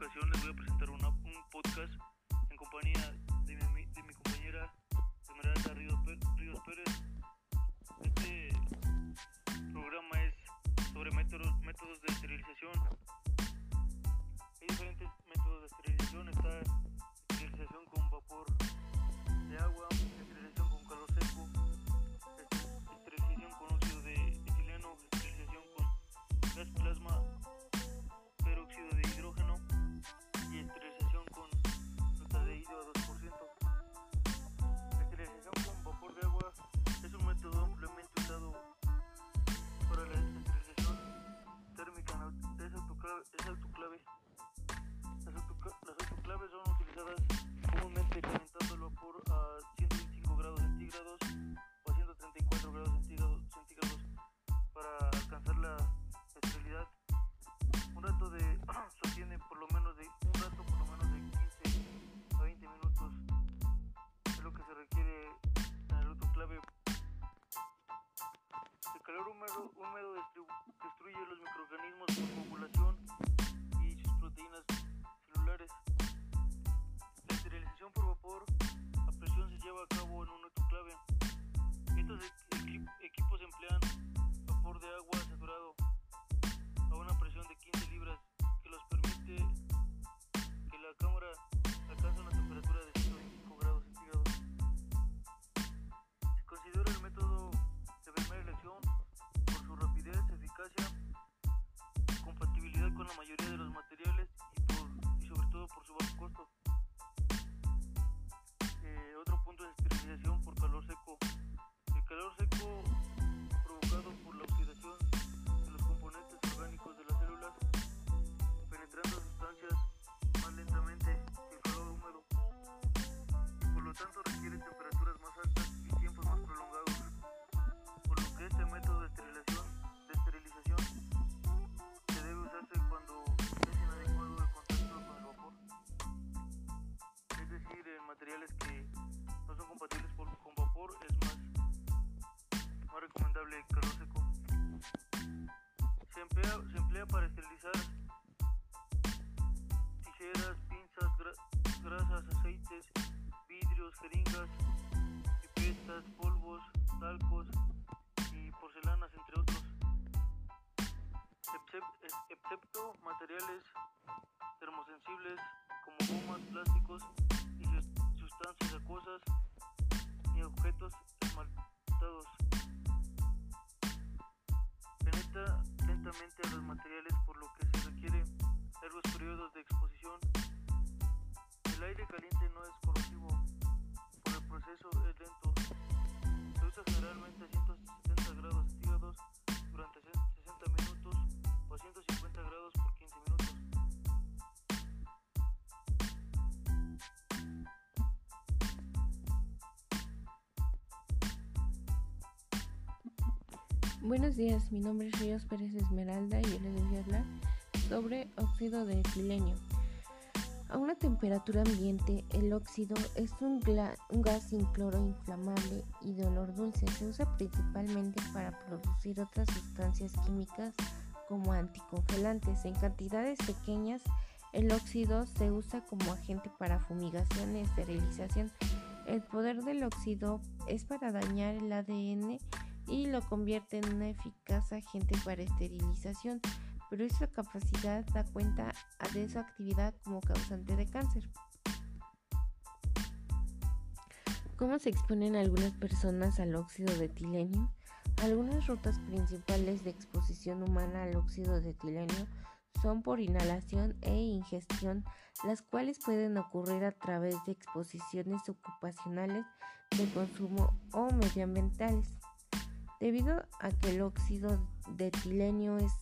ocasión les voy a presentar una, un podcast en compañía de mi, de mi compañera Esmeralda Ríos, Ríos Pérez. Este programa es sobre métodos, métodos de esterilización. Hay diferentes métodos de esterilización. Está calor húmedo, húmedo destruye los microorganismos por población y sus proteínas celulares. La esterilización por vapor a presión se lleva a cabo en un autoclave. Los materiales y, por, y sobre todo por su bajo costo. Eh, otro punto es esterilización por calor seco. El calor seco provocado por la oxidación de los componentes orgánicos de las células, penetrando sustancias más lentamente que el calor húmedo, por lo tanto requiere temperaturas para esterilizar tijeras, pinzas, gra- grasas, aceites, vidrios, jeringas, pipetas, polvos, talcos y porcelanas, entre otros. Excep- ex- Excepto materiales termosensibles como gomas, plásticos y sus- sustancias Penetra lentamente a los materiales por lo que se requiere largos periodos de exposición. El aire caliente no es corrosivo, por el proceso es lento. Se usa generalmente a 170 grados centígrados Buenos días, mi nombre es Ríos Pérez Esmeralda y yo les voy a hablar sobre óxido de etilenio. A una temperatura ambiente, el óxido es un, gas incoloro inflamable y de olor dulce. Se usa principalmente para producir otras sustancias químicas como anticongelantes. En cantidades pequeñas, el óxido se usa como agente para fumigación y esterilización. El poder del óxido es para dañar el ADN y lo convierte en un eficaz agente para esterilización, pero esa capacidad da cuenta de su actividad como causante de cáncer. ¿Cómo se exponen algunas personas al óxido de etilenio? Algunas rutas principales de exposición humana al óxido de etilenio son por inhalación e ingestión, las cuales pueden ocurrir a través de exposiciones ocupacionales de consumo o medioambientales. Debido a que el óxido de etilenio es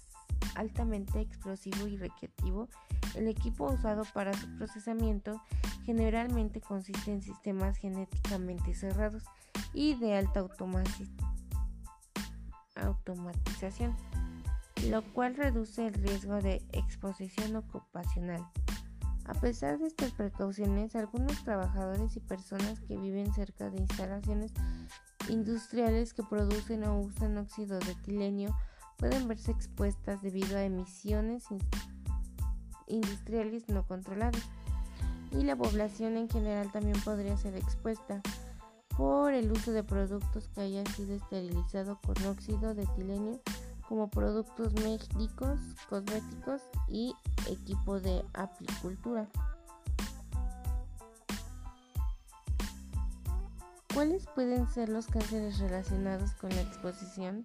altamente explosivo y recreativo, el equipo usado para su procesamiento generalmente consiste en sistemas genéticamente cerrados y de alta automatización, lo cual reduce el riesgo de exposición ocupacional. A pesar de estas precauciones, algunos trabajadores y personas que viven cerca de instalaciones industriales que producen o usan óxido de etilenio pueden verse expuestas debido a emisiones in- industriales no controladas. Y la población en general también podría ser expuesta por el uso de productos que hayan sido esterilizados con óxido de etilenio como productos médicos, cosméticos y equipo de apicultura. ¿Cuáles pueden ser los cánceres relacionados con la exposición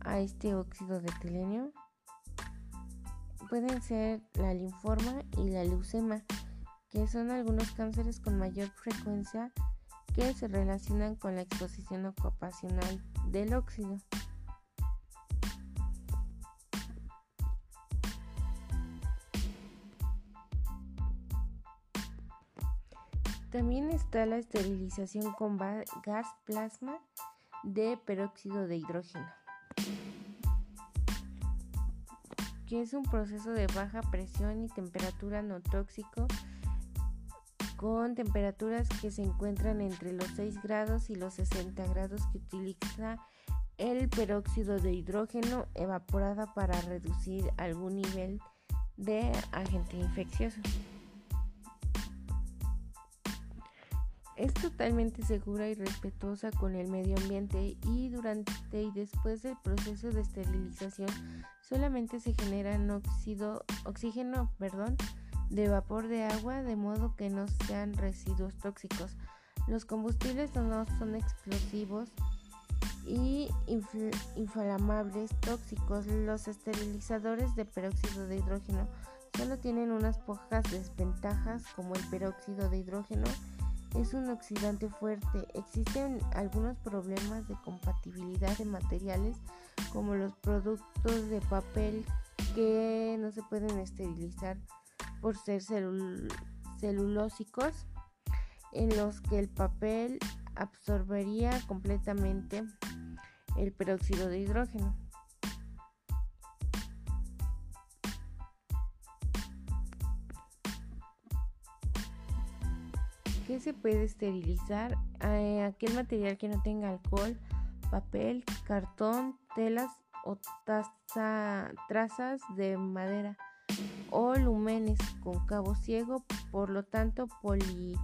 a este óxido de tilenio? Pueden ser la linforma y la leucema, que son algunos cánceres con mayor frecuencia que se relacionan con la exposición ocupacional del óxido. También está la esterilización con gas plasma de peróxido de hidrógeno, que es un proceso de baja presión y temperatura no tóxico con temperaturas que se encuentran entre los 6 grados y los 60 grados que utiliza el peróxido de hidrógeno evaporada para reducir algún nivel de agente infeccioso. Es totalmente segura y respetuosa con el medio ambiente y durante y después del proceso de esterilización solamente se genera óxido, oxígeno de vapor de agua de modo que no sean residuos tóxicos. Los combustibles no son explosivos y inflamables tóxicos. Los esterilizadores de peróxido de hidrógeno solo tienen unas pocas desventajas como el peróxido de hidrógeno es un oxidante fuerte. Existen algunos problemas de compatibilidad de materiales como los productos de papel que no se pueden esterilizar por ser celulósicos en los que el papel absorbería completamente el peróxido de hidrógeno. ¿Qué se puede esterilizar? Eh, aquel material que no tenga alcohol, papel, cartón, telas o trazas de madera o lumenes con cabo ciego, por lo tanto poli,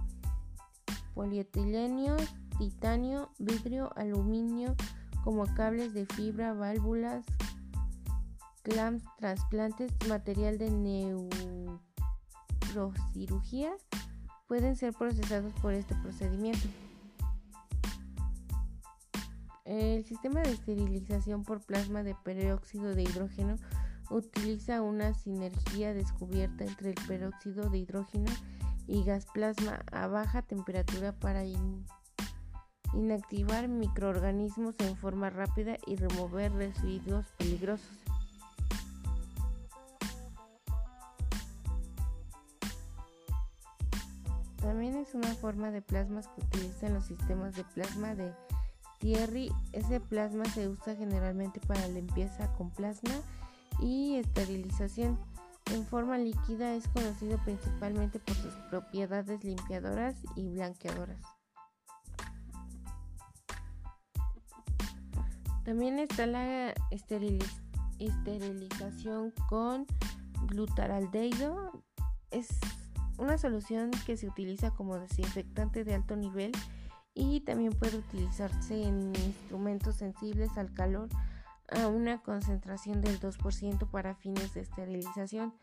polietileno, titanio, vidrio, aluminio como cables de fibra, válvulas, clamps, trasplantes, material de neurocirugía pueden ser procesados por este procedimiento. El sistema de esterilización por plasma de peróxido de hidrógeno utiliza una sinergia descubierta entre el peróxido de hidrógeno y gas plasma a baja temperatura para inactivar microorganismos en forma rápida y remover residuos peligrosos. También es una forma de plasmas que utilizan los sistemas de plasma de Thierry. Ese plasma se usa generalmente para limpieza con plasma y esterilización. En forma líquida es conocido principalmente por sus propiedades limpiadoras y blanqueadoras. También está la esterilización con glutaraldehído. Una solución que se utiliza como desinfectante de alto nivel y también puede utilizarse en instrumentos sensibles al calor a una concentración del 2% para fines de esterilización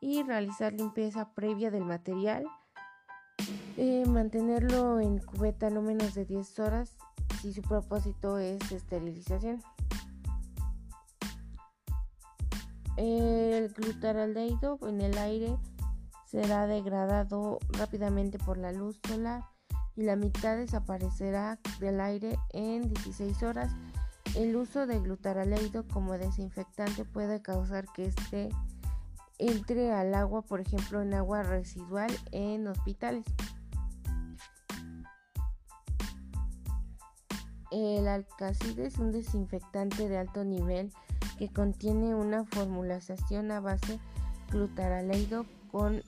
y realizar limpieza previa del material, eh, mantenerlo en cubeta no menos de 10 horas si su propósito es esterilización. El glutaraldehído en el aire será degradado rápidamente por la luz solar y la mitad desaparecerá del aire en 16 horas. El uso de glutaraleido como desinfectante puede causar que este entre al agua, por ejemplo, en agua residual en hospitales. El alcacide es un desinfectante de alto nivel que contiene una formulación a base glutaraleido con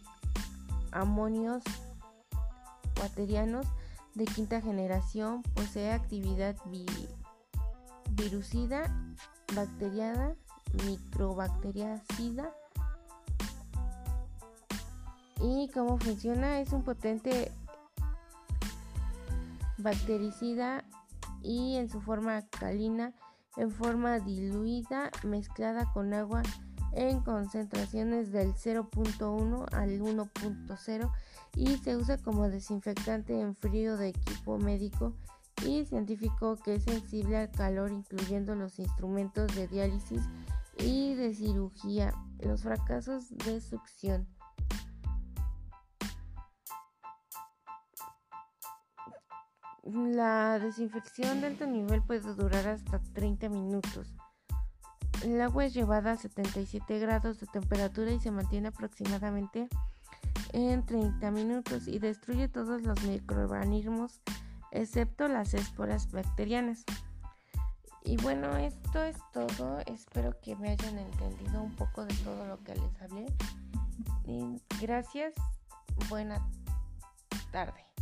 amonios cuaterianos de quinta generación, posee actividad virucida, bacteriada, microbacteriacida. Y cómo funciona es un potente bactericida y en su forma alcalina en forma diluida mezclada con agua en concentraciones del 0.1 al 1.0 y se usa como desinfectante en frío de equipo médico y científico que es sensible al calor incluyendo los instrumentos de diálisis y de cirugía, los fracasos de succión. La desinfección de alto nivel puede durar hasta 30 minutos. El agua es llevada a 77 grados de temperatura y se mantiene aproximadamente en 30 minutos y destruye todos los microorganismos excepto las esporas bacterianas. Y bueno, esto es todo. Espero que me hayan entendido un poco de todo lo que les hablé. Gracias. Buena tarde.